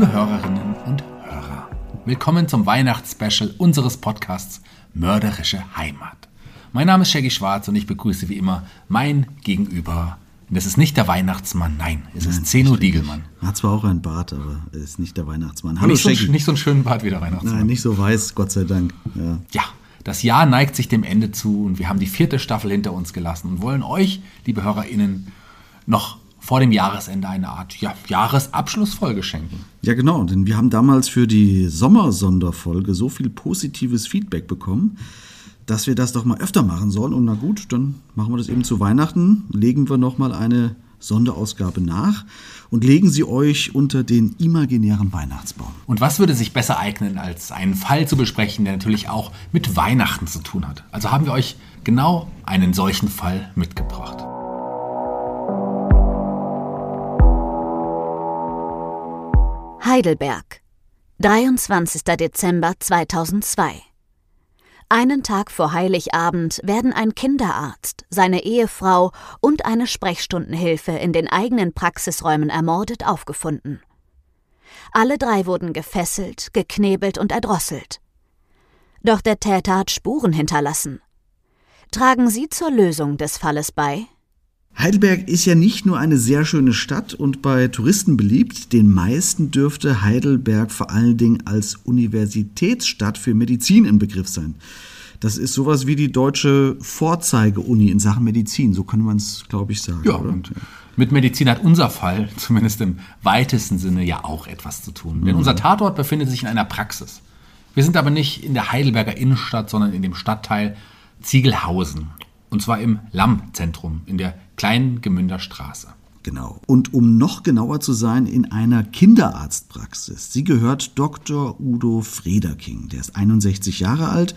Liebe Hörerinnen und Hörer, willkommen zum Weihnachtsspecial unseres Podcasts Mörderische Heimat. Mein Name ist Shaggy Schwarz und ich begrüße wie immer mein Gegenüber. Und es ist nicht der Weihnachtsmann, nein, es ist Zeno Diegelmann. Er hat zwar auch einen Bart, aber er ist nicht der Weihnachtsmann. Hallo nicht, so, nicht so einen schönen Bart wie der Weihnachtsmann. Nein, nicht so weiß, Gott sei Dank. Ja. ja, das Jahr neigt sich dem Ende zu und wir haben die vierte Staffel hinter uns gelassen und wollen euch, liebe HörerInnen, noch vor dem Jahresende eine Art ja, Jahresabschlussfolge schenken. Ja, genau, denn wir haben damals für die Sommersonderfolge so viel positives Feedback bekommen, dass wir das doch mal öfter machen sollen. Und na gut, dann machen wir das eben zu Weihnachten, legen wir nochmal eine Sonderausgabe nach und legen sie euch unter den imaginären Weihnachtsbaum. Und was würde sich besser eignen, als einen Fall zu besprechen, der natürlich auch mit Weihnachten zu tun hat? Also haben wir euch genau einen solchen Fall mitgebracht. Heidelberg, 23. Dezember 2002. Einen Tag vor Heiligabend werden ein Kinderarzt, seine Ehefrau und eine Sprechstundenhilfe in den eigenen Praxisräumen ermordet aufgefunden. Alle drei wurden gefesselt, geknebelt und erdrosselt. Doch der Täter hat Spuren hinterlassen. Tragen Sie zur Lösung des Falles bei? Heidelberg ist ja nicht nur eine sehr schöne Stadt und bei Touristen beliebt, den meisten dürfte Heidelberg vor allen Dingen als Universitätsstadt für Medizin im Begriff sein. Das ist sowas wie die deutsche Vorzeige-Uni in Sachen Medizin, so könnte man es, glaube ich, sagen. Ja, oder? und mit Medizin hat unser Fall, zumindest im weitesten Sinne, ja auch etwas zu tun. Mhm. Denn unser Tatort befindet sich in einer Praxis. Wir sind aber nicht in der Heidelberger Innenstadt, sondern in dem Stadtteil Ziegelhausen. Und zwar im Lamm-Zentrum in der kleinen Gemünder Straße. Genau. Und um noch genauer zu sein, in einer Kinderarztpraxis. Sie gehört Dr. Udo Frederking. Der ist 61 Jahre alt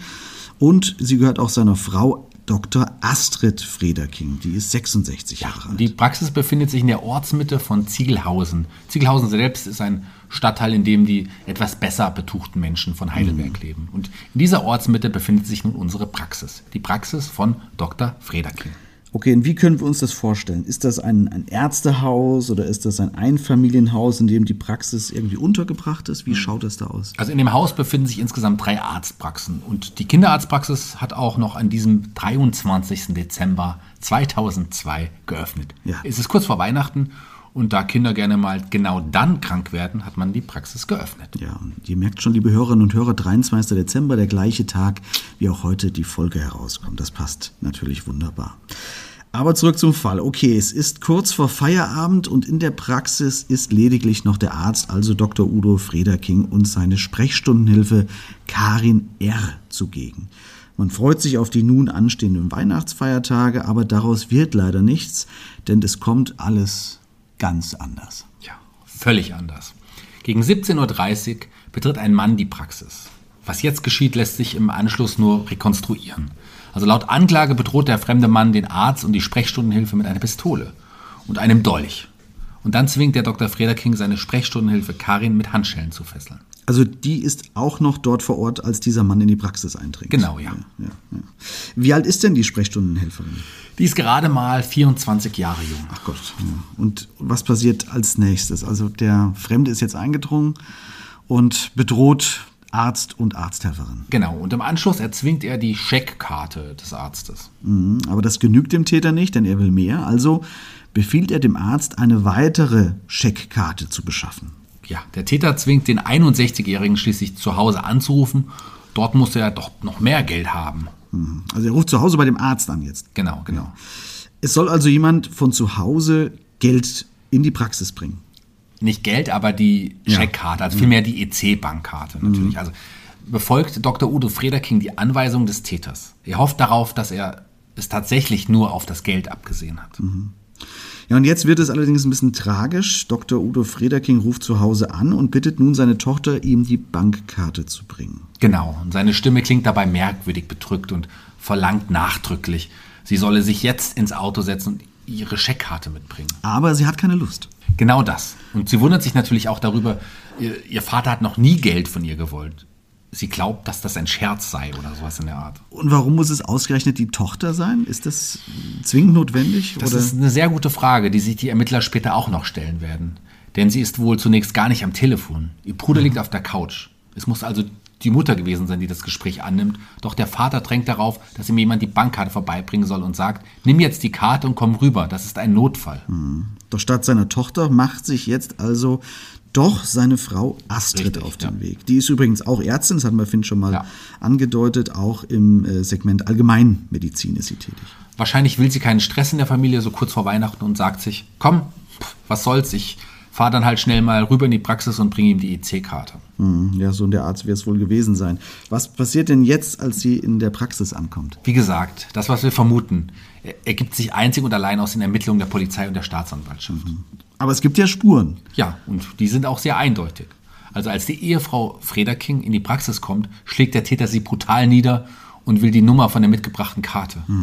und sie gehört auch seiner Frau Dr. Astrid Frederking, die ist 66 Jahre alt. Die Praxis befindet sich in der Ortsmitte von Ziegelhausen. Ziegelhausen selbst ist ein Stadtteil, in dem die etwas besser betuchten Menschen von Heidelberg mhm. leben. Und in dieser Ortsmitte befindet sich nun unsere Praxis. Die Praxis von Dr. Frederking. Okay, und wie können wir uns das vorstellen? Ist das ein, ein Ärztehaus oder ist das ein Einfamilienhaus, in dem die Praxis irgendwie untergebracht ist? Wie mhm. schaut das da aus? Also in dem Haus befinden sich insgesamt drei Arztpraxen und die Kinderarztpraxis hat auch noch an diesem 23. Dezember 2002 geöffnet. Ja. Es ist kurz vor Weihnachten und da Kinder gerne mal genau dann krank werden, hat man die Praxis geöffnet. Ja, und ihr merkt schon, liebe Hörerinnen und Hörer, 23. Dezember, der gleiche Tag, wie auch heute die Folge herauskommt. Das passt natürlich wunderbar. Aber zurück zum Fall. Okay, es ist kurz vor Feierabend und in der Praxis ist lediglich noch der Arzt, also Dr. Udo Frederking und seine Sprechstundenhilfe Karin R. zugegen. Man freut sich auf die nun anstehenden Weihnachtsfeiertage, aber daraus wird leider nichts, denn es kommt alles ganz anders. Ja, völlig anders. Gegen 17.30 Uhr betritt ein Mann die Praxis. Was jetzt geschieht, lässt sich im Anschluss nur rekonstruieren. Also laut Anklage bedroht der fremde Mann den Arzt und die Sprechstundenhilfe mit einer Pistole und einem Dolch. Und dann zwingt der Dr. Frederking seine Sprechstundenhilfe Karin mit Handschellen zu fesseln. Also die ist auch noch dort vor Ort, als dieser Mann in die Praxis eindringt. Genau, ja. ja, ja. Wie alt ist denn die Sprechstundenhelferin? Die ist gerade mal 24 Jahre jung. Ach Gott. Und was passiert als nächstes? Also der Fremde ist jetzt eingedrungen und bedroht Arzt und Arzthelferin. Genau, und im Anschluss erzwingt er die Scheckkarte des Arztes. Mhm, aber das genügt dem Täter nicht, denn er will mehr. Also befiehlt er dem Arzt, eine weitere Scheckkarte zu beschaffen. Ja, der Täter zwingt den 61-Jährigen schließlich zu Hause anzurufen. Dort muss er doch noch mehr Geld haben. Mhm. Also er ruft zu Hause bei dem Arzt an jetzt. Genau, genau. Es soll also jemand von zu Hause Geld in die Praxis bringen. Nicht Geld, aber die Ja. Scheckkarte, also vielmehr die EC-Bankkarte natürlich. Also befolgt Dr. Udo Frederking die Anweisung des Täters. Er hofft darauf, dass er es tatsächlich nur auf das Geld abgesehen hat. Ja, und jetzt wird es allerdings ein bisschen tragisch. Dr. Udo Frederking ruft zu Hause an und bittet nun seine Tochter, ihm die Bankkarte zu bringen. Genau, und seine Stimme klingt dabei merkwürdig bedrückt und verlangt nachdrücklich, sie solle sich jetzt ins Auto setzen und ihre Scheckkarte mitbringen. Aber sie hat keine Lust. Genau das. Und sie wundert sich natürlich auch darüber, ihr, ihr Vater hat noch nie Geld von ihr gewollt. Sie glaubt, dass das ein Scherz sei oder sowas in der Art. Und warum muss es ausgerechnet die Tochter sein? Ist das zwingend notwendig? Das oder? ist eine sehr gute Frage, die sich die Ermittler später auch noch stellen werden. Denn sie ist wohl zunächst gar nicht am Telefon. Ihr Bruder liegt auf der Couch. Es muss also die Mutter gewesen sein, die das Gespräch annimmt. Doch der Vater drängt darauf, dass ihm jemand die Bankkarte vorbeibringen soll und sagt, nimm jetzt die Karte und komm rüber, das ist ein Notfall. Doch statt seiner Tochter macht sich jetzt also doch seine Frau Astrid Richtig, auf den ja. Weg. Die ist übrigens auch Ärztin, das hatten wir Finn schon mal Ja. angedeutet. Auch im äh, Segment Allgemeinmedizin ist sie tätig. Wahrscheinlich will sie keinen Stress in der Familie so kurz vor Weihnachten und sagt sich, komm, pff, was soll's, ich fahre dann halt schnell mal rüber in die Praxis und bringe ihm die EC-Karte. Hm, ja, so der Arzt wird es wohl gewesen sein. Was passiert denn jetzt, als sie in der Praxis ankommt? Wie gesagt, das, was wir vermuten, er- ergibt sich einzig und allein aus den Ermittlungen der Polizei und der Staatsanwaltschaft. Aber es gibt ja Spuren. Ja, und die sind auch sehr eindeutig. Also als die Ehefrau Frederking in die Praxis kommt, schlägt der Täter sie brutal nieder und will die Nummer von der mitgebrachten Karte. Äh,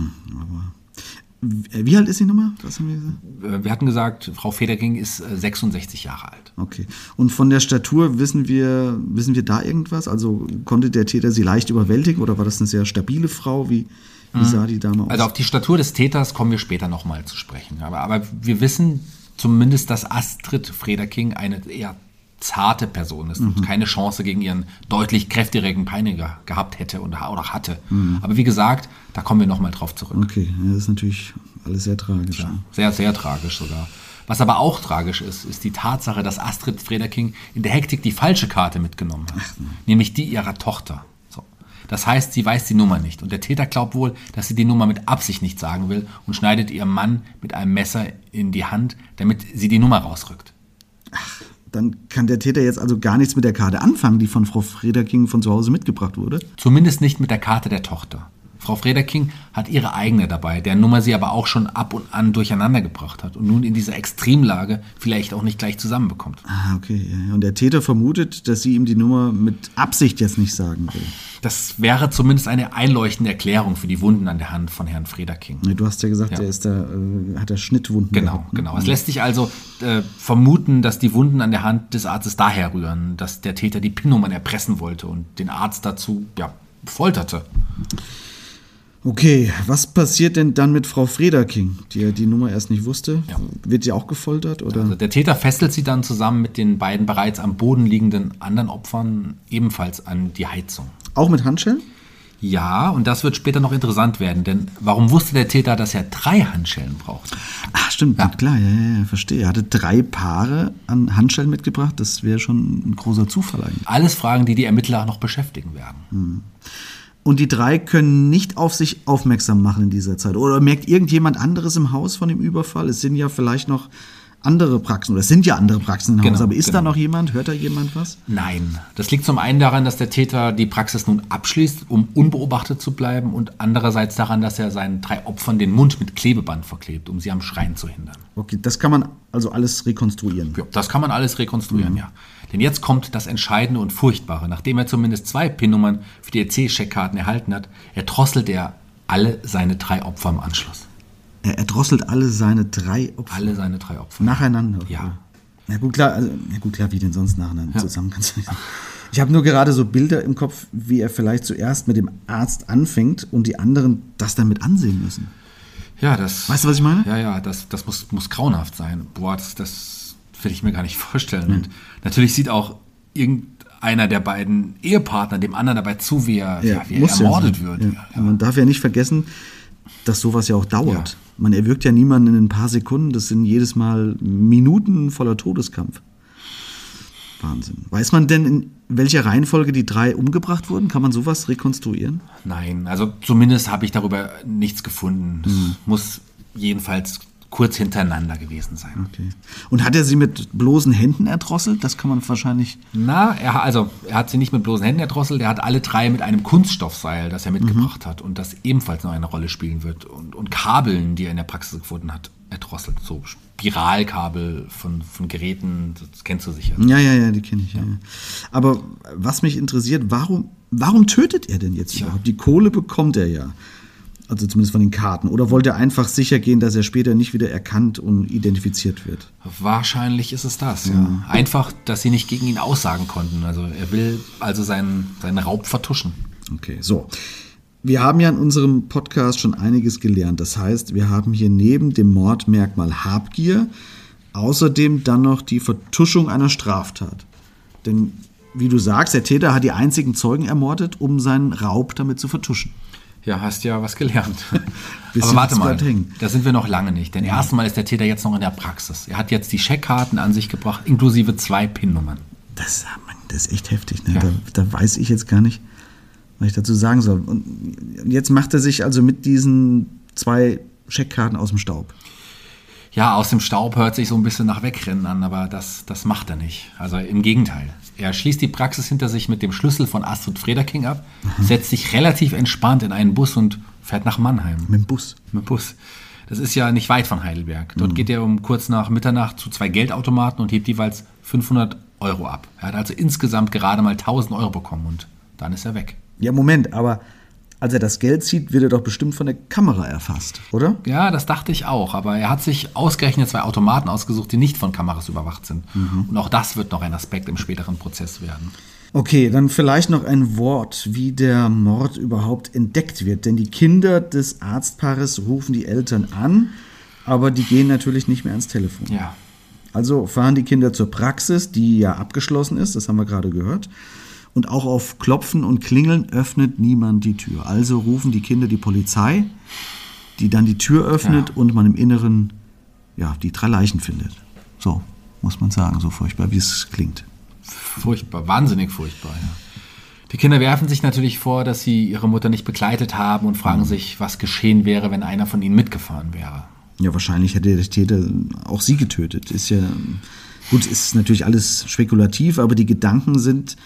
Wie alt ist? Was haben wir? Äh, Wir hatten gesagt, Frau Frederking ist äh, 66 Jahre alt. Okay. Und von der Statur wissen wir, wissen wir da irgendwas? Also konnte der Täter sie leicht überwältigen oder war das eine sehr stabile Frau? Wie, wie sah die Dame aus? Also auf die Statur des Täters kommen wir später nochmal zu sprechen. Aber, aber wir wissen zumindest, dass Astrid Frederking eine eher zarte Person ist und keine Chance gegen ihren deutlich kräftigeren Peiniger gehabt hätte und, oder hatte. Aber wie gesagt, da kommen wir nochmal drauf zurück. okay, ja, das ist natürlich alles sehr tragisch. Ja, sehr, sehr tragisch sogar. Was aber auch tragisch ist, ist die Tatsache, dass Astrid Frederking in der Hektik die falsche Karte mitgenommen hat. Nämlich die ihrer Tochter. So. Das heißt, sie weiß die Nummer nicht. Und der Täter glaubt wohl, dass sie die Nummer mit Absicht nicht sagen will und schneidet ihrem Mann mit einem Messer in die Hand, damit sie die Nummer rausrückt. Dann kann der Täter jetzt also gar nichts mit der Karte anfangen, die von Frau Frederking von zu Hause mitgebracht wurde. Zumindest nicht mit der Karte der Tochter. Frau Frederking hat ihre eigene dabei, deren Nummer sie aber auch schon ab und an durcheinander gebracht hat und nun in dieser Extremlage vielleicht auch nicht gleich zusammenbekommt. Ah, okay. Und der Täter vermutet, dass sie ihm die Nummer mit Absicht jetzt nicht sagen will. Das wäre zumindest eine einleuchtende Erklärung für die Wunden an der Hand von Herrn Frederking. Du hast ja gesagt, Ja. er ist da, äh, hat da Schnittwunden. Genau, gehabt, ne? genau. Es lässt sich also äh, vermuten, dass die Wunden an der Hand des Arztes daher rühren, dass der Täter die PIN-Nummern erpressen wollte und den Arzt dazu ja, folterte. Okay, was passiert denn dann mit Frau Frederking, die ja die Nummer erst nicht wusste? Ja. Wird sie auch gefoltert? Oder? Also der Täter fesselt sie dann zusammen mit den beiden bereits am Boden liegenden anderen Opfern ebenfalls an die Heizung. auch mit Handschellen? Ja, und das wird später noch interessant werden, denn warum wusste der Täter, dass er drei Handschellen braucht? Ach, stimmt, klar, ja, ja, ja, verstehe. Er hatte drei Paare an Handschellen mitgebracht. Das wäre schon ein großer Zufall eigentlich. Alles Fragen, die die Ermittler noch beschäftigen werden. Und die drei können nicht auf sich aufmerksam machen in dieser Zeit. Oder merkt irgendjemand anderes im Haus von dem Überfall? Es sind ja vielleicht noch andere Praxen, oder es sind ja andere Praxen im Haus, Genau, aber ist da genau. noch jemand? Hört da jemand was? Nein, das liegt zum einen daran, dass der Täter die Praxis nun abschließt, um unbeobachtet zu bleiben und andererseits daran, dass er seinen drei Opfern den Mund mit Klebeband verklebt, um sie am Schreien zu hindern. Okay, das kann man also alles rekonstruieren. Ja, das kann man alles rekonstruieren, ja. Denn jetzt kommt das Entscheidende und Furchtbare. Nachdem er zumindest zwei PIN-Nummern für die EC-Scheckkarten erhalten hat, erdrosselt er alle seine drei Opfer im Anschluss. Er erdrosselt alle seine drei Opfer Alle seine drei Opfer. nacheinander. Ja. Na gut, klar, also, na gut, klar, wie denn sonst nacheinander zusammen kannst du nicht. Ich habe nur gerade so Bilder im Kopf, wie er vielleicht zuerst mit dem Arzt anfängt und die anderen das dann mit ansehen müssen. Ja, das. Weißt du, was ich meine? Ja, ja, das, das muss, muss grauenhaft sein. Boah, das, das will ich mir gar nicht vorstellen. Und natürlich sieht auch irgendeiner der beiden Ehepartner dem anderen dabei zu, wie er, ja, wie er ja ermordet sein. wird. Ja. Ja. Man darf ja nicht vergessen, dass sowas ja auch dauert. Ja. Man erwürgt ja niemanden in ein paar Sekunden, das sind jedes Mal Minuten voller Todeskampf. Wahnsinn. Weiß man denn, in welcher Reihenfolge die drei umgebracht wurden? Kann man sowas rekonstruieren? Nein, also zumindest habe ich darüber nichts gefunden. Es Mhm. muss jedenfalls kurz hintereinander gewesen sein. Okay. Und hat er sie mit bloßen Händen erdrosselt? Das kann man wahrscheinlich. Na, er, also, er hat sie nicht mit bloßen Händen erdrosselt, er hat alle drei mit einem Kunststoffseil, das er mitgebracht hat und das ebenfalls noch eine Rolle spielen wird. Und, und Kabeln, die er in der Praxis gefunden hat, erdrosselt. So Spiralkabel von, von Geräten, das kennst du sicher. Ja, ja, ja, die kenne ich. Ja. Ja. Aber was mich interessiert, warum, warum tötet er denn jetzt überhaupt? Die Kohle bekommt er ja. Also zumindest von den Karten. Oder wollte er einfach sicher gehen, dass er später nicht wieder erkannt und identifiziert wird? Wahrscheinlich ist es das, ja. Einfach, dass sie nicht gegen ihn aussagen konnten. Also er will also seinen, seinen Raub vertuschen. Okay, so. Wir haben ja in unserem Podcast schon einiges gelernt. Das heißt, wir haben hier neben dem Mordmerkmal Habgier außerdem dann noch die Vertuschung einer Straftat. Denn, wie du sagst, der Täter hat die einzigen Zeugen ermordet, um seinen Raub damit zu vertuschen. Ja, hast ja was gelernt. Aber warte mal, hängen. da sind wir noch lange nicht. Denn erstmal ist der Täter jetzt noch in der Praxis. Er hat jetzt die Scheckkarten an sich gebracht, inklusive zwei PIN-Nummern. Das, Mann, das ist echt heftig. Ne? Ja. Da, da weiß ich jetzt gar nicht, was ich dazu sagen soll. Und jetzt macht er sich also mit diesen zwei Scheckkarten aus dem Staub. Ja, aus dem Staub hört sich so ein bisschen nach Wegrennen an, aber das, das macht er nicht. Also im Gegenteil. Er schließt die Praxis hinter sich mit dem Schlüssel von Astrid Frederking ab, setzt sich relativ entspannt in einen Bus und fährt nach Mannheim. Mit dem Bus. Mit dem Bus. Das ist ja nicht weit von Heidelberg. Dort geht er um kurz nach Mitternacht zu zwei Geldautomaten und hebt jeweils 500 Euro ab. Er hat also insgesamt gerade mal 1000 Euro bekommen und dann ist er weg. Ja, Moment, aber als er das Geld zieht, wird er doch bestimmt von der Kamera erfasst, oder? Ja, das dachte ich auch, aber er hat sich ausgerechnet zwei Automaten ausgesucht, die nicht von Kameras überwacht sind. Und auch das wird noch ein Aspekt im späteren Prozess werden. Okay, dann vielleicht noch ein Wort, wie der Mord überhaupt entdeckt wird. Denn die Kinder des Arztpaares rufen die Eltern an, aber die gehen natürlich nicht mehr ans Telefon. Ja. Also fahren die Kinder zur Praxis, die ja abgeschlossen ist, das haben wir gerade gehört. Und auch auf Klopfen und Klingeln öffnet niemand die Tür. Also rufen die Kinder die Polizei, die dann die Tür öffnet Ja. und man im Inneren ja, die drei Leichen findet. So, muss man sagen, so furchtbar, wie es klingt. Furchtbar, wahnsinnig furchtbar, ja. Die Kinder werfen sich natürlich vor, dass sie ihre Mutter nicht begleitet haben und fragen sich, was geschehen wäre, wenn einer von ihnen mitgefahren wäre. Ja, wahrscheinlich hätte der Täter auch sie getötet. Ist ja gut, ist natürlich alles spekulativ, aber die Gedanken sind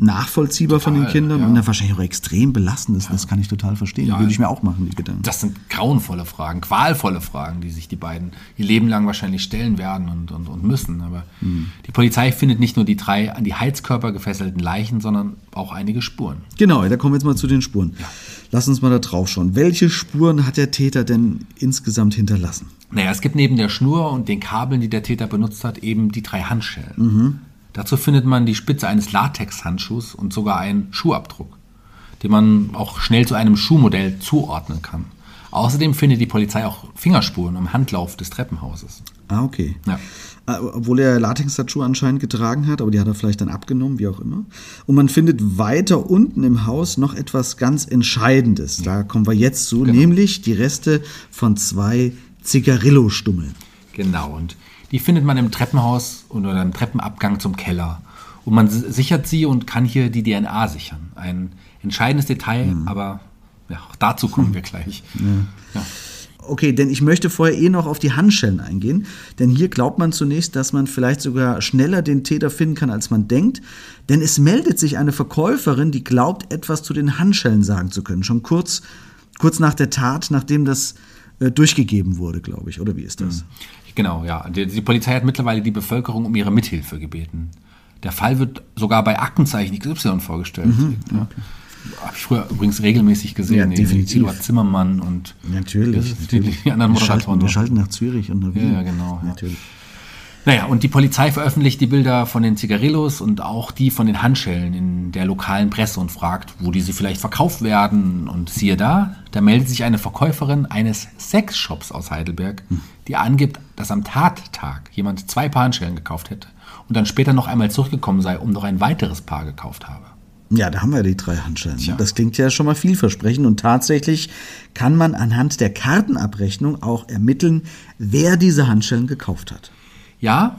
nachvollziehbar von den Total, Kindern ja. und dann wahrscheinlich auch extrem belastend. Das, das kann ich total verstehen. Ja. Würde ich mir auch machen, die Gedanken. Das sind grauenvolle Fragen, qualvolle Fragen, die sich die beiden ihr Leben lang wahrscheinlich stellen werden und, und, und müssen. Aber die Polizei findet nicht nur die drei an die Heizkörper gefesselten Leichen, sondern auch einige Spuren. Genau, da kommen wir jetzt mal zu den Spuren. Lass uns mal da drauf schauen. Welche Spuren hat der Täter denn insgesamt hinterlassen? Naja, es gibt neben der Schnur und den Kabeln, die der Täter benutzt hat, eben die drei Handschellen. Dazu findet man die Spitze eines Latexhandschuhs und sogar einen Schuhabdruck, den man auch schnell zu einem Schuhmodell zuordnen kann. Außerdem findet die Polizei auch Fingerspuren am Handlauf des Treppenhauses. Ah, okay. Ja. Äh, Obwohl er Latexhandschuhe anscheinend getragen hat, aber die hat er vielleicht dann abgenommen, wie auch immer. Und man findet weiter unten im Haus noch etwas ganz Entscheidendes. Da kommen wir jetzt zu, nämlich die Reste von zwei Zigarillo-Stummeln. Genau, und die findet man im Treppenhaus oder im Treppenabgang zum Keller. Und man si- sichert sie und kann hier die DNA sichern. Ein entscheidendes Detail, aber ja, auch dazu kommen wir gleich. Ja. Okay, denn ich möchte vorher eh noch auf die Handschellen eingehen. Denn hier glaubt man zunächst, dass man vielleicht sogar schneller den Täter finden kann, als man denkt. Denn es meldet sich eine Verkäuferin, die glaubt, etwas zu den Handschellen sagen zu können. Schon kurz, kurz nach der Tat, nachdem das durchgegeben wurde, glaube ich. Oder wie ist das? Genau, ja. Die, die Polizei hat mittlerweile die Bevölkerung um ihre Mithilfe gebeten. Der Fall wird sogar bei Aktenzeichen XY vorgestellt. Ja. Habe ich früher übrigens regelmäßig gesehen. Ja, definitiv. Eduard Zimmermann und Natürlich. natürlich. die anderen wir, schalten, Moderatoren. wir schalten nach Zürich und nach Wien. Ja, genau, ja. Naja, und die Polizei veröffentlicht die Bilder von den Zigarillos und auch die von den Handschellen in der lokalen Presse und fragt, wo diese vielleicht verkauft werden. Und siehe da, da meldet sich eine Verkäuferin eines Sexshops aus Heidelberg, die angibt, dass am Tattag jemand zwei Paar Handschellen gekauft hätte und dann später noch einmal zurückgekommen sei, um noch ein weiteres Paar gekauft habe. Ja, da haben wir die drei Handschellen. Tja. Das klingt ja schon mal vielversprechend und tatsächlich kann man anhand der Kartenabrechnung auch ermitteln, wer diese Handschellen gekauft hat. Ja,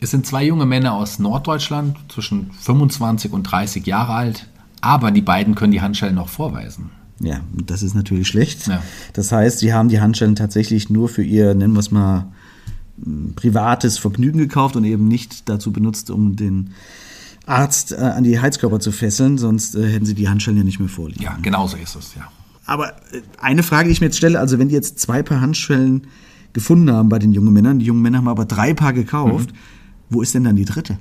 es sind zwei junge Männer aus Norddeutschland, zwischen 25 und 30 Jahre alt, aber die beiden können die Handschellen noch vorweisen. Ja, das ist natürlich schlecht. Ja. Das heißt, sie haben die Handschellen tatsächlich nur für ihr, nennen wir es mal, m, privates Vergnügen gekauft und eben nicht dazu benutzt, um den Arzt äh, an die Heizkörper zu fesseln, sonst äh, hätten sie die Handschellen ja nicht mehr vorliegen. Ja, genau so ist es, ja. Aber äh, eine Frage, die ich mir jetzt stelle, also wenn die jetzt zwei Paar Handschellen gefunden haben bei den jungen Männern, die jungen Männer haben aber drei Paar gekauft, wo ist denn dann die dritte?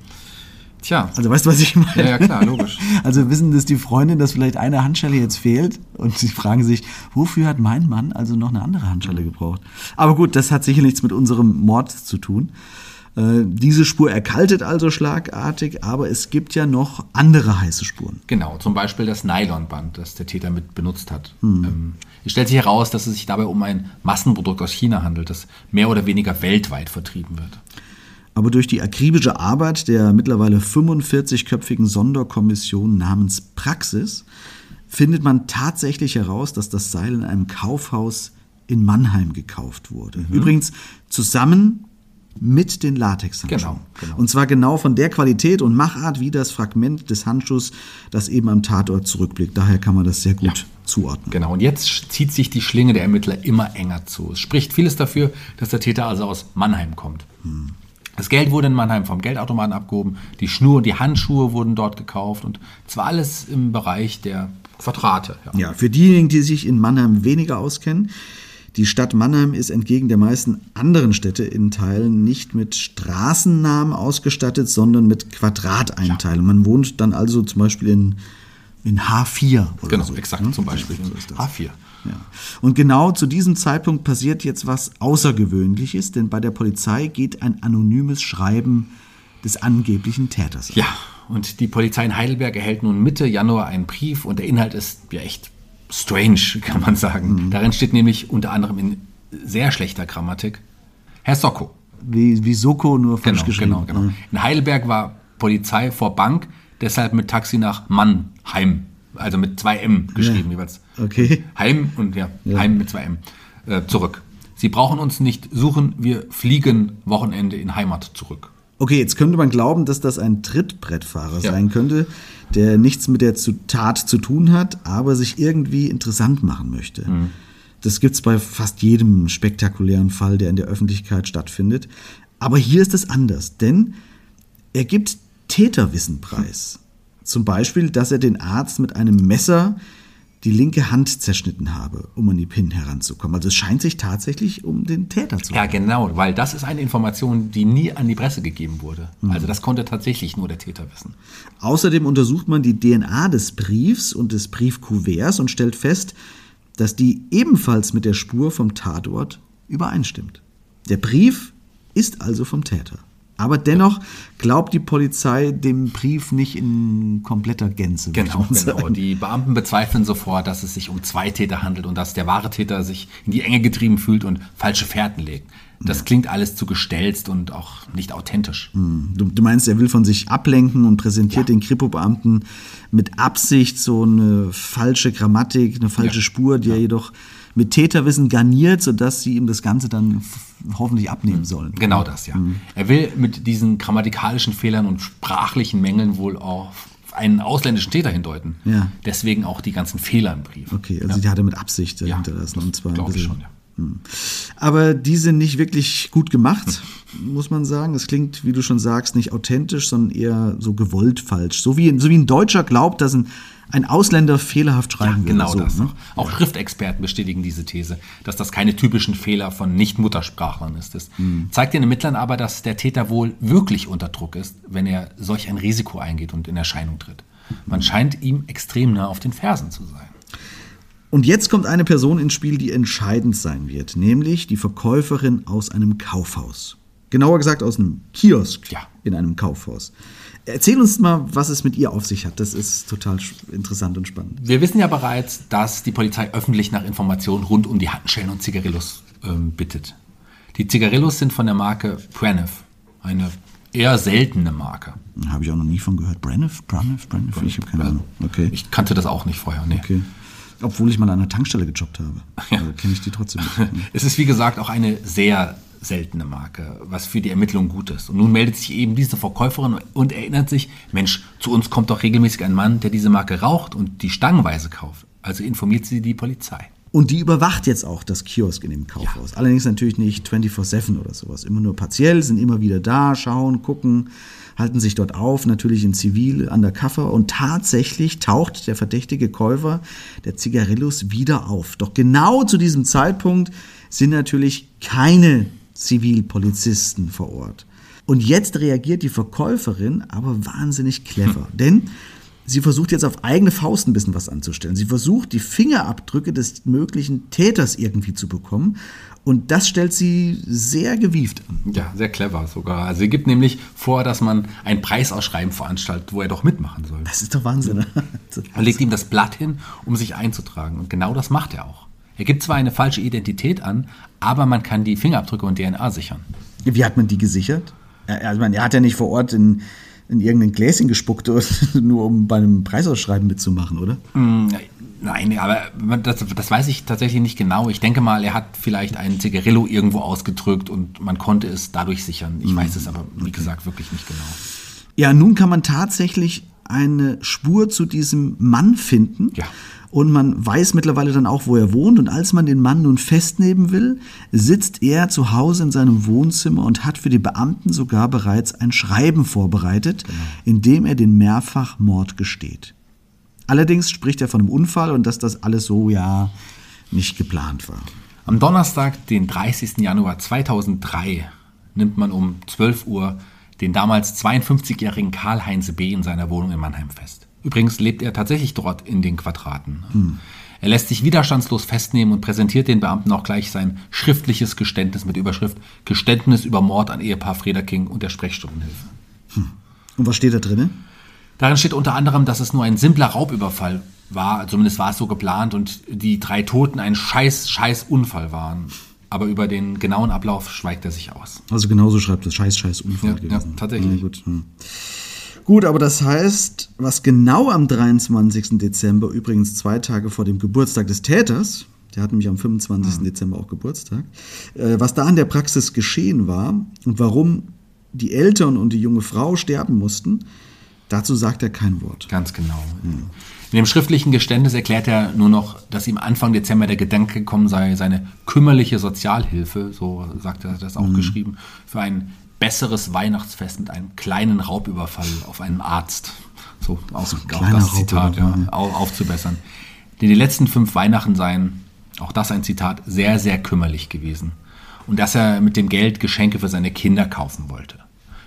Tja, Also weißt du, was ich meine? Ja, ja, klar, logisch. Also wissen das die Freundin, dass vielleicht eine Handschelle jetzt fehlt und sie fragen sich, wofür hat mein Mann also noch eine andere Handschelle gebraucht? Aber gut, das hat sicher nichts mit unserem Mord zu tun. Äh, diese Spur erkaltet also schlagartig, aber es gibt ja noch andere heiße Spuren. genau, zum Beispiel das Nylonband, das der Täter mit benutzt hat. Ähm, es stellt sich heraus, dass es sich dabei um ein Massenprodukt aus China handelt, das mehr oder weniger weltweit vertrieben wird. Aber durch die akribische Arbeit der mittlerweile 45-köpfigen Sonderkommission namens Praxis findet man tatsächlich heraus, dass das Seil in einem Kaufhaus in Mannheim gekauft wurde. Übrigens zusammen mit den Latexhandschuhen. Genau, genau. Und zwar genau von der Qualität und Machart wie das Fragment des Handschuhs, das eben am Tatort zurückblickt. Daher kann man das sehr gut zuordnen. Genau, und jetzt zieht sich die Schlinge der Ermittler immer enger zu. Es spricht vieles dafür, dass der Täter also aus Mannheim kommt. Das Geld wurde in Mannheim vom Geldautomaten abgehoben, die Schnur und die Handschuhe wurden dort gekauft und zwar alles im Bereich der Quadrate. Ja. Ja, für diejenigen, die sich in Mannheim weniger auskennen, die Stadt Mannheim ist entgegen der meisten anderen Städte in Teilen nicht mit Straßennamen ausgestattet, sondern mit Quadrateinteilung. Man wohnt dann also zum Beispiel in, in H4 oder Genau, so. exakt, ne? zum Beispiel So ist das. H4. Ja. Und genau zu diesem Zeitpunkt passiert jetzt was Außergewöhnliches, denn bei der Polizei geht ein anonymes Schreiben des angeblichen Täters. an. Ja, und die Polizei in Heidelberg erhält nun Mitte Januar einen Brief und der Inhalt ist ja echt strange, kann man sagen. Darin steht nämlich unter anderem in sehr schlechter Grammatik Herr Socko. Wie, wie Soko nur falsch Genau, geschrieben. genau, genau. In Heidelberg war Polizei vor Bank, deshalb mit Taxi nach Mannheim. Also mit zwei M geschrieben jeweils. Okay. Heim und ja, Heim mit zwei M. Äh, zurück. Sie brauchen uns nicht suchen, wir fliegen Wochenende in Heimat zurück. Okay, jetzt könnte man glauben, dass das ein Trittbrettfahrer Ja. sein könnte, der nichts mit der Tat zu tun hat, aber sich irgendwie interessant machen möchte. Das gibt's bei fast jedem spektakulären Fall, der in der Öffentlichkeit stattfindet. Aber hier ist es anders, denn er gibt Täterwissen preis. Zum Beispiel, dass er den Arzt mit einem Messer die linke Hand zerschnitten habe, um an die Pin heranzukommen. Also es scheint sich tatsächlich um den Täter zu Ja, genau, weil das ist eine Information, die nie an die Presse gegeben wurde. Also das konnte tatsächlich nur der Täter wissen. Außerdem untersucht man die DNA des Briefs und des Briefkuverts und stellt fest, dass die ebenfalls mit der Spur vom Tatort übereinstimmt. Der Brief ist also vom Täter. Aber dennoch glaubt die Polizei dem Brief nicht in kompletter Gänze. Genau, genau. Die Beamten bezweifeln sofort, dass es sich um zwei Täter handelt und dass der wahre Täter sich in die Enge getrieben fühlt und falsche Fährten legt. Das klingt alles zu gestelzt und auch nicht authentisch. Du, du meinst, er will von sich ablenken und präsentiert den Kripo-Beamten mit Absicht so eine falsche Grammatik, eine falsche Ja. Spur, die er jedoch mit Täterwissen garniert, sodass sie ihm das Ganze dann hoffentlich abnehmen sollen. Genau das, ja. Er will mit diesen grammatikalischen Fehlern und sprachlichen Mängeln wohl auf einen ausländischen Täter hindeuten. Ja. Deswegen auch die ganzen Fehler im Brief. Okay, also die hat er mit Absicht Ja, hinterlassen. Und zwar ein glaub ich schon, ja. Aber die sind nicht wirklich gut gemacht, muss man sagen. Es klingt, wie du schon sagst, nicht authentisch, sondern eher so gewollt falsch. So wie, so wie ein Deutscher glaubt, dass ein, ein Ausländer fehlerhaft schreiben würde. Genau so, das. ne? noch. Auch Schriftexperten bestätigen diese These, dass das keine typischen Fehler von Nicht-Muttersprachlern ist. Das Hm. zeigt den Ermittlern aber, dass der Täter wohl wirklich unter Druck ist, wenn er solch ein Risiko eingeht und in Erscheinung tritt. Man scheint ihm extrem nah auf den Fersen zu sein. Und jetzt kommt eine Person ins Spiel, die entscheidend sein wird, nämlich die Verkäuferin aus einem Kaufhaus. Genauer gesagt aus einem Kiosk Ja. in einem Kaufhaus. Erzähl uns mal, was es mit ihr auf sich hat. Das ist total interessant und spannend. Wir wissen ja bereits, dass die Polizei öffentlich nach Informationen rund um die Handschellen und Zigarillos ähm, bittet. Die Zigarillos sind von der Marke Braniff, eine eher seltene Marke. Habe ich auch noch nie von gehört. Braniff, Braniff, Braniff? Ich habe keine Ahnung. Okay. Ich kannte das auch nicht vorher. Nee. okay. Obwohl ich mal an einer Tankstelle gejobbt habe. Ja. Also kenne ich die trotzdem nicht. Es ist wie gesagt auch eine sehr seltene Marke, was für die Ermittlung gut ist. Und nun meldet sich eben diese Verkäuferin und erinnert sich, Mensch, zu uns kommt doch regelmäßig ein Mann, der diese Marke raucht und die stangenweise kauft. Also informiert sie die Polizei. Und die überwacht jetzt auch das Kiosk in dem Kaufhaus. Allerdings natürlich nicht 24-7 oder sowas. Immer nur partiell, sind immer wieder da, schauen, gucken, halten sich dort auf, natürlich in Zivil, undercover. Und tatsächlich taucht der verdächtige Käufer der Zigarillos wieder auf. Doch genau zu diesem Zeitpunkt sind natürlich keine Zivilpolizisten vor Ort. Und jetzt reagiert die Verkäuferin aber wahnsinnig clever. Denn Sie versucht jetzt auf eigene Faust ein bisschen was anzustellen. Sie versucht, die Fingerabdrücke des möglichen Täters irgendwie zu bekommen. Und das stellt sie sehr gewieft an. Ja, sehr clever sogar. Also sie gibt nämlich vor, dass man ein Preisausschreiben veranstaltet, wo er doch mitmachen soll. Das ist doch Wahnsinn. ne? Er legt ihm das Blatt hin, um sich einzutragen. Und genau das macht er auch. Er gibt zwar eine falsche Identität an, aber man kann die Fingerabdrücke und DNA sichern. Wie hat man die gesichert? Er, also man, er hat ja nicht vor Ort in, in irgendein Gläschen gespuckt, nur um bei einem Preisausschreiben mitzumachen, oder? Nein, aber das, das weiß ich tatsächlich nicht genau. Ich denke mal, er hat vielleicht einen Zigarillo irgendwo ausgedrückt und man konnte es dadurch sichern. Ich weiß es aber, wie gesagt, wirklich nicht genau. Ja, nun kann man tatsächlich eine Spur zu diesem Mann finden. Ja. Und man weiß mittlerweile dann auch, wo er wohnt. Und als man den Mann nun festnehmen will, sitzt er zu Hause in seinem Wohnzimmer und hat für die Beamten sogar bereits ein Schreiben vorbereitet, in dem er den Mehrfachmord gesteht. Allerdings spricht er von einem Unfall und dass das alles so ja nicht geplant war. Am Donnerstag, den 30. Januar 2003, nimmt man um 12 Uhr den damals 52-jährigen Karl-Heinz B. in seiner Wohnung in Mannheim fest. Übrigens lebt er tatsächlich dort in den Quadraten. Er lässt sich widerstandslos festnehmen und präsentiert den Beamten auch gleich sein schriftliches Geständnis mit Überschrift Geständnis über Mord an Ehepaar Frederking und der Sprechstundenhilfe. Und was steht da drin? Darin steht unter anderem, dass es nur ein simpler Raubüberfall war, zumindest war es so geplant und die drei Toten ein scheiß, scheiß Unfall waren. Aber über den genauen Ablauf schweigt er sich aus. Also genauso schreibt es Scheiß, Scheiß, Unfall Ja, gewesen. ja, tatsächlich. Ja, gut, hm. Gut, aber das heißt, was genau am 23. Dezember, übrigens zwei Tage vor dem Geburtstag des Täters, der hat nämlich am 25. Dezember auch Geburtstag, äh, was da in der Praxis geschehen war und warum die Eltern und die junge Frau sterben mussten, dazu sagt er kein Wort. Ganz genau. In dem schriftlichen Geständnis erklärt er nur noch, dass ihm Anfang Dezember der Gedanke gekommen sei, seine kümmerliche Sozialhilfe, so sagt er das auch geschrieben, für ein besseres Weihnachtsfest mit einem kleinen Raubüberfall auf einen Arzt, so aus, auch kleiner das Zitat, ja, aufzubessern. Denn die letzten fünf Weihnachten seien, auch das ein Zitat, sehr, sehr kümmerlich gewesen. Und dass er mit dem Geld Geschenke für seine Kinder kaufen wollte.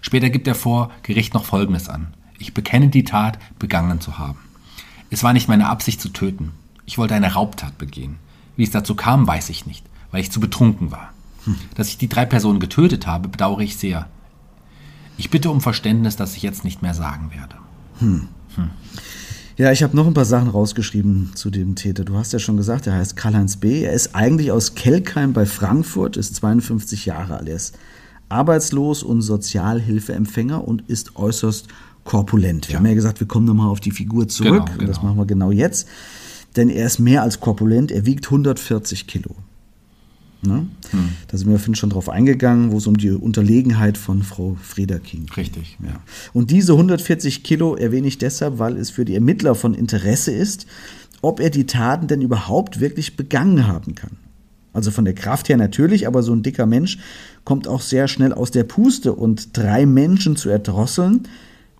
Später gibt er vor Gericht noch Folgendes an. Ich bekenne die Tat, begangen zu haben. Es war nicht meine Absicht zu töten. Ich wollte eine Raubtat begehen. Wie es dazu kam, weiß ich nicht, weil ich zu betrunken war. Dass ich die drei Personen getötet habe, bedauere ich sehr. Ich bitte um Verständnis, dass ich jetzt nicht mehr sagen werde. Ja, ich habe noch ein paar Sachen rausgeschrieben zu dem Täter. Du hast ja schon gesagt, er heißt Karl-Heinz B. Er ist eigentlich aus Kelkheim bei Frankfurt, ist 52 Jahre alt. Er ist arbeitslos und Sozialhilfeempfänger und ist äußerst korpulent. Wir haben ja gesagt, wir kommen nochmal auf die Figur zurück. Genau, Und das genau. machen wir genau jetzt. Denn er ist mehr als korpulent. Er wiegt 140 Kilo. Ne? Hm. Da sind wir vorhin schon drauf eingegangen, wo es um die Unterlegenheit von Frau Frederking geht. Richtig, ja. Und diese 140 Kilo erwähne ich deshalb, weil es für die Ermittler von Interesse ist, ob er die Taten denn überhaupt wirklich begangen haben kann. Also von der Kraft her natürlich, aber so ein dicker Mensch kommt auch sehr schnell aus der Puste und drei Menschen zu erdrosseln,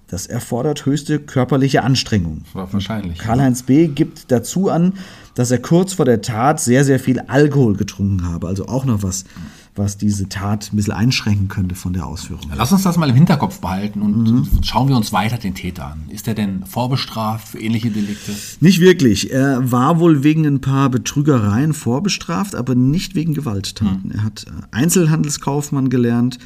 das erfordert höchste körperliche Anstrengung. Wahrscheinlich. Karl-Heinz B. gibt dazu an, dass er kurz vor der Tat sehr, sehr viel Alkohol getrunken habe. Also auch noch was, was diese Tat ein bisschen einschränken könnte von der Ausführung. Lass uns das mal im Hinterkopf behalten und mhm. schauen wir uns weiter den Täter an. Ist er denn vorbestraft für ähnliche Delikte? Nicht wirklich. Er war wohl wegen ein paar Betrügereien vorbestraft, aber nicht wegen Gewalttaten. Mhm. Er hat Einzelhandelskaufmann gelernt,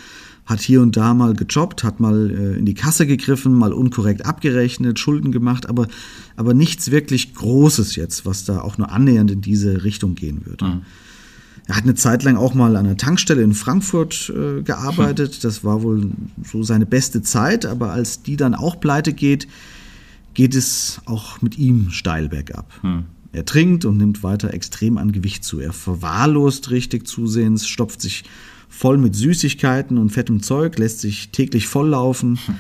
hat hier und da mal gejobbt, hat mal äh, in die Kasse gegriffen, mal unkorrekt abgerechnet, Schulden gemacht, aber, aber nichts wirklich Großes jetzt, was da auch nur annähernd in diese Richtung gehen würde. Mhm. Er hat eine Zeit lang auch mal an einer Tankstelle in Frankfurt äh, gearbeitet. Hm. Das war wohl so seine beste Zeit, aber als die dann auch pleite geht, geht es auch mit ihm steil bergab. Hm. Er trinkt und nimmt weiter extrem an Gewicht zu. Er verwahrlost richtig zusehends, stopft sich voll mit Süßigkeiten und fettem Zeug, lässt sich täglich volllaufen, hm.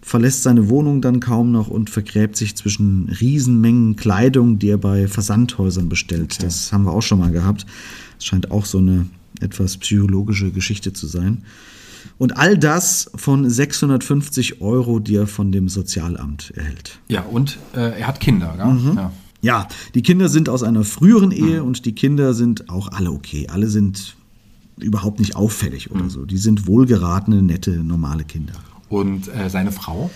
verlässt seine Wohnung dann kaum noch und vergräbt sich zwischen Riesenmengen Kleidung, die er bei Versandhäusern bestellt. Okay. Das haben wir auch schon mal gehabt. Das scheint auch so eine etwas psychologische Geschichte zu sein. Und all das von 650 Euro, die er von dem Sozialamt erhält. Ja, und äh, er hat Kinder, gell? Mhm. Ja. ja. die Kinder sind aus einer früheren Ehe mhm. und die Kinder sind auch alle okay. Alle sind überhaupt nicht auffällig oder mhm. so. Die sind wohlgeratene, nette, normale Kinder. Und äh, seine Frau?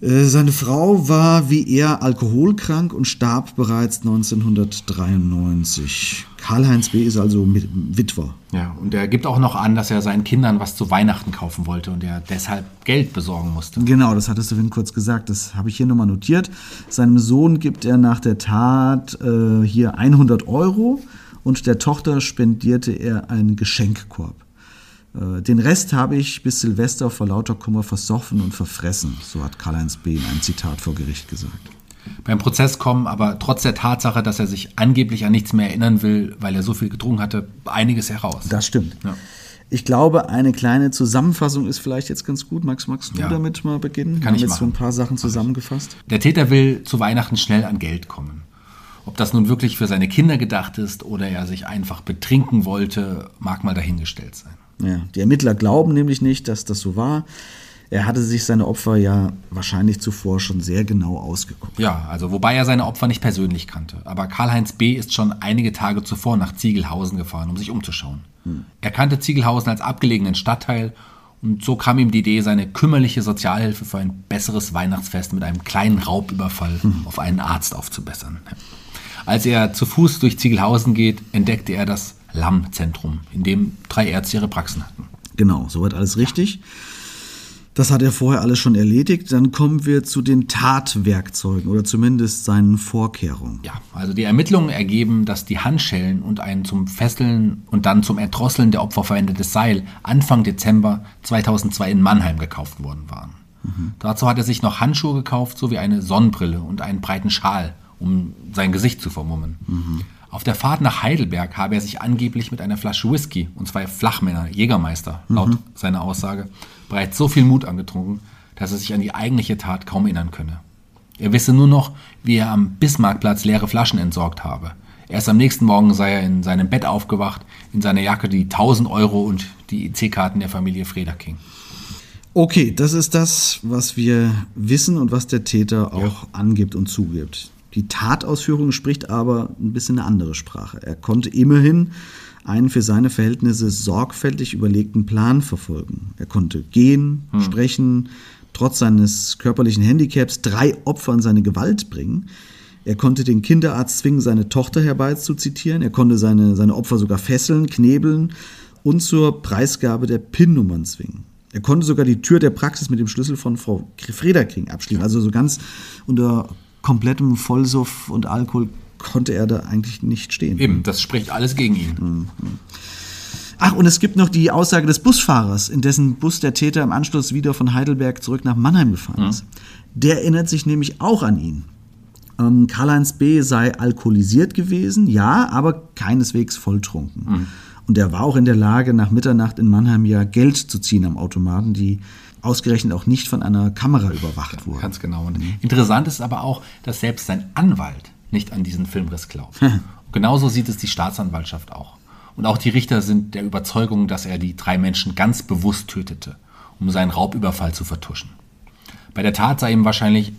Äh, seine Frau war wie er alkoholkrank und starb bereits 1993. Karl-Heinz B. ist also Witwer. Ja, und er gibt auch noch an, dass er seinen Kindern was zu Weihnachten kaufen wollte und er deshalb Geld besorgen musste. Genau, das hattest du vorhin kurz gesagt. Das habe ich hier nochmal notiert. Seinem Sohn gibt er nach der Tat äh, hier 100 Euro und der Tochter spendierte er einen Geschenkkorb. Äh, den Rest habe ich bis Silvester vor lauter Kummer versoffen und verfressen, so hat Karl-Heinz B. in einem Zitat vor Gericht gesagt. Beim Prozess kommen aber trotz der Tatsache, dass er sich angeblich an nichts mehr erinnern will, weil er so viel getrunken hatte, einiges heraus. Das stimmt. Ja. Ich glaube, eine kleine Zusammenfassung ist vielleicht jetzt ganz gut. Max, magst du ja. damit mal beginnen? Kann ich jetzt machen. so ein paar Sachen zusammengefasst. Der Täter will zu Weihnachten schnell an Geld kommen. Ob das nun wirklich für seine Kinder gedacht ist oder er sich einfach betrinken wollte, mag mal dahingestellt sein. Ja, die Ermittler glauben nämlich nicht, dass das so war. Er hatte sich seine Opfer ja wahrscheinlich zuvor schon sehr genau ausgeguckt. Ja, also wobei er seine Opfer nicht persönlich kannte. Aber Karl-Heinz B. ist schon einige Tage zuvor nach Ziegelhausen gefahren, um sich umzuschauen. Hm. Er kannte Ziegelhausen als abgelegenen Stadtteil und so kam ihm die Idee, seine kümmerliche Sozialhilfe für ein besseres Weihnachtsfest mit einem kleinen Raubüberfall hm. auf einen Arzt aufzubessern. Als er zu Fuß durch Ziegelhausen geht, entdeckte er das Lamm-Zentrum, in dem drei Ärzte ihre Praxen hatten. Genau, soweit alles richtig. Das hat er vorher alles schon erledigt. Dann kommen wir zu den Tatwerkzeugen oder zumindest seinen Vorkehrungen. Ja, also die Ermittlungen ergeben, dass die Handschellen und ein zum Fesseln und dann zum Erdrosseln der Opfer verwendetes Seil Anfang Dezember 2002 in Mannheim gekauft worden waren. Mhm. Dazu hat er sich noch Handschuhe gekauft sowie eine Sonnenbrille und einen breiten Schal um sein Gesicht zu vermummen. Mhm. Auf der Fahrt nach Heidelberg habe er sich angeblich mit einer Flasche Whisky und zwei Flachmänner, Jägermeister, laut mhm. seiner Aussage, bereits so viel Mut angetrunken, dass er sich an die eigentliche Tat kaum erinnern könne. Er wisse nur noch, wie er am Bismarckplatz leere Flaschen entsorgt habe. Erst am nächsten Morgen sei er in seinem Bett aufgewacht, in seiner Jacke die 1000 Euro und die EC-Karten der Familie Frederking. Okay, das ist das, was wir wissen und was der Täter auch ja. angibt und zugibt. Die Tatausführung spricht aber ein bisschen eine andere Sprache. Er konnte immerhin einen für seine Verhältnisse sorgfältig überlegten Plan verfolgen. Er konnte gehen, hm. sprechen, trotz seines körperlichen Handicaps drei Opfer in seine Gewalt bringen. Er konnte den Kinderarzt zwingen, seine Tochter herbeizuzitieren. Er konnte seine, seine Opfer sogar fesseln, knebeln und zur Preisgabe der PIN-Nummern zwingen. Er konnte sogar die Tür der Praxis mit dem Schlüssel von Frau Frederking abschließen. Also so ganz unter komplettem Vollsuff und Alkohol konnte er da eigentlich nicht stehen. Eben, das spricht alles gegen ihn. Mhm. Ach, und es gibt noch die Aussage des Busfahrers, in dessen Bus der Täter im Anschluss wieder von Heidelberg zurück nach Mannheim gefahren mhm. ist. Der erinnert sich nämlich auch an ihn. Ähm, Karl-Heinz B. sei alkoholisiert gewesen, ja, aber keineswegs volltrunken. Mhm. Und er war auch in der Lage, nach Mitternacht in Mannheim ja Geld zu ziehen am Automaten, die ausgerechnet auch nicht von einer Kamera überwacht wurde. Ganz genau. Und mhm. interessant ist aber auch, dass selbst sein Anwalt nicht an diesen Filmriss glaubt. Genauso sieht es die Staatsanwaltschaft auch. Und auch die Richter sind der Überzeugung, dass er die drei Menschen ganz bewusst tötete, um seinen Raubüberfall zu vertuschen. Bei der Tat sei ihm wahrscheinlich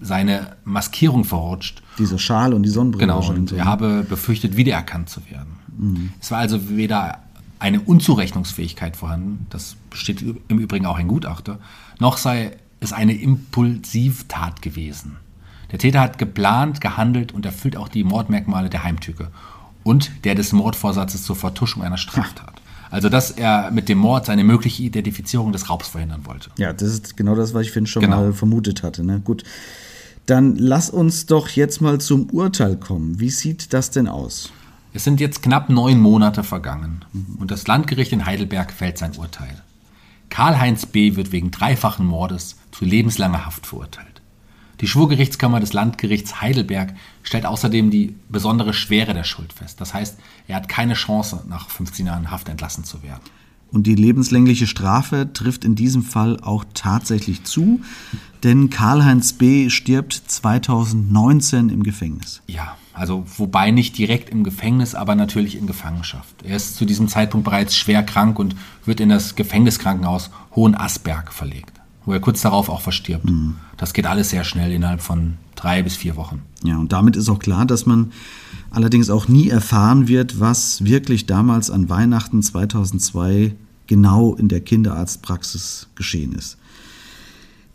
seine Maskierung verrutscht. Dieser Schal und die Sonnenbrille. Genau, und er habe befürchtet, wiedererkannt zu werden. Mhm. Es war also weder eine Unzurechnungsfähigkeit vorhanden, das besteht im Übrigen auch ein Gutachter, noch sei es eine Impulsivtat gewesen. Der Täter hat geplant, gehandelt und erfüllt auch die Mordmerkmale der Heimtücke und der des Mordvorsatzes zur Vertuschung einer Straftat. Also, dass er mit dem Mord seine mögliche Identifizierung des Raubs verhindern wollte. Ja, das ist genau das, was ich finde schon genau. mal vermutet hatte. Ne? Gut. Dann lass uns doch jetzt mal zum Urteil kommen. Wie sieht das denn aus? Es sind jetzt knapp neun Monate vergangen und das Landgericht in Heidelberg fällt sein Urteil. Karl-Heinz B. wird wegen dreifachen Mordes zu lebenslanger Haft verurteilt. Die Schwurgerichtskammer des Landgerichts Heidelberg stellt außerdem die besondere Schwere der Schuld fest. Das heißt, er hat keine Chance, nach 15 Jahren Haft entlassen zu werden. Und die lebenslängliche Strafe trifft in diesem Fall auch tatsächlich zu, denn Karl-Heinz B. stirbt 2019 im Gefängnis. Ja, also wobei nicht direkt im Gefängnis, aber natürlich in Gefangenschaft. Er ist zu diesem Zeitpunkt bereits schwer krank und wird in das Gefängniskrankenhaus Hohenasberg verlegt wo er kurz darauf auch verstirbt. Mhm. Das geht alles sehr schnell innerhalb von drei bis vier Wochen. Ja, und damit ist auch klar, dass man allerdings auch nie erfahren wird, was wirklich damals an Weihnachten 2002 genau in der Kinderarztpraxis geschehen ist.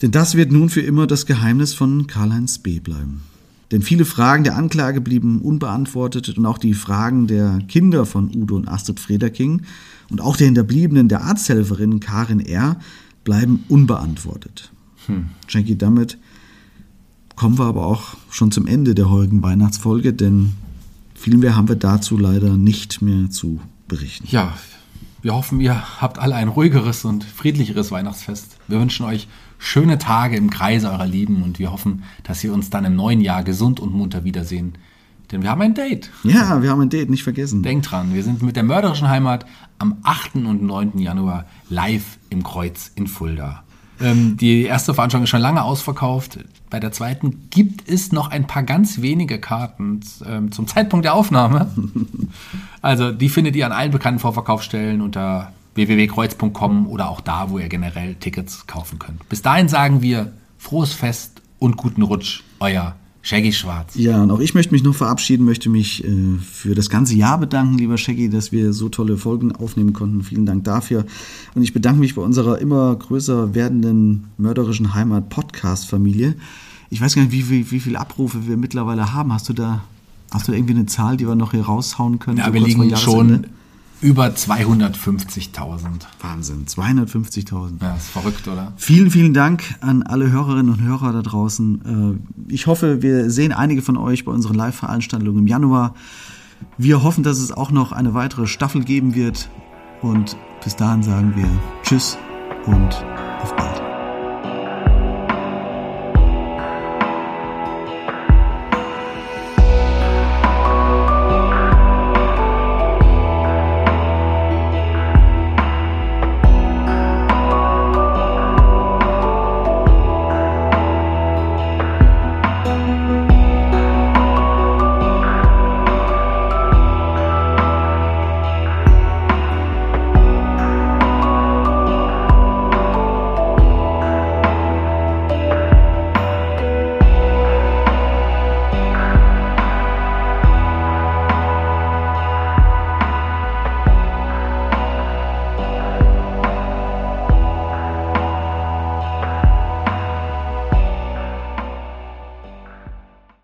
Denn das wird nun für immer das Geheimnis von Karl-Heinz B. bleiben. Denn viele Fragen der Anklage blieben unbeantwortet und auch die Fragen der Kinder von Udo und Astrid Frederking und auch der Hinterbliebenen der Arzthelferin Karin R bleiben unbeantwortet. Hm. Jackie, damit kommen wir aber auch schon zum Ende der heutigen Weihnachtsfolge, denn viel mehr haben wir dazu leider nicht mehr zu berichten. Ja, wir hoffen, ihr habt alle ein ruhigeres und friedlicheres Weihnachtsfest. Wir wünschen euch schöne Tage im Kreise eurer Lieben und wir hoffen, dass ihr uns dann im neuen Jahr gesund und munter wiedersehen. Denn wir haben ein Date. Ja, wir haben ein Date, nicht vergessen. Denkt dran, wir sind mit der mörderischen Heimat am 8. und 9. Januar live im Kreuz in Fulda. Ähm, die erste Veranstaltung ist schon lange ausverkauft. Bei der zweiten gibt es noch ein paar ganz wenige Karten ähm, zum Zeitpunkt der Aufnahme. Also die findet ihr an allen bekannten Vorverkaufsstellen unter www.kreuz.com oder auch da, wo ihr generell Tickets kaufen könnt. Bis dahin sagen wir frohes Fest und guten Rutsch, euer Shaggy Schwarz. Ja, und auch ich möchte mich noch verabschieden, möchte mich äh, für das ganze Jahr bedanken, lieber Shaggy, dass wir so tolle Folgen aufnehmen konnten. Vielen Dank dafür. Und ich bedanke mich bei unserer immer größer werdenden mörderischen Heimat-Podcast-Familie. Ich weiß gar nicht, wie, wie, wie viele Abrufe wir mittlerweile haben. Hast du da hast du irgendwie eine Zahl, die wir noch hier raushauen können? Ja, so wir liegen schon über 250.000. Wahnsinn, 250.000. Ja, ist verrückt, oder? Vielen, vielen Dank an alle Hörerinnen und Hörer da draußen. Äh, ich hoffe, wir sehen einige von euch bei unseren Live-Veranstaltungen im Januar. Wir hoffen, dass es auch noch eine weitere Staffel geben wird. Und bis dahin sagen wir Tschüss und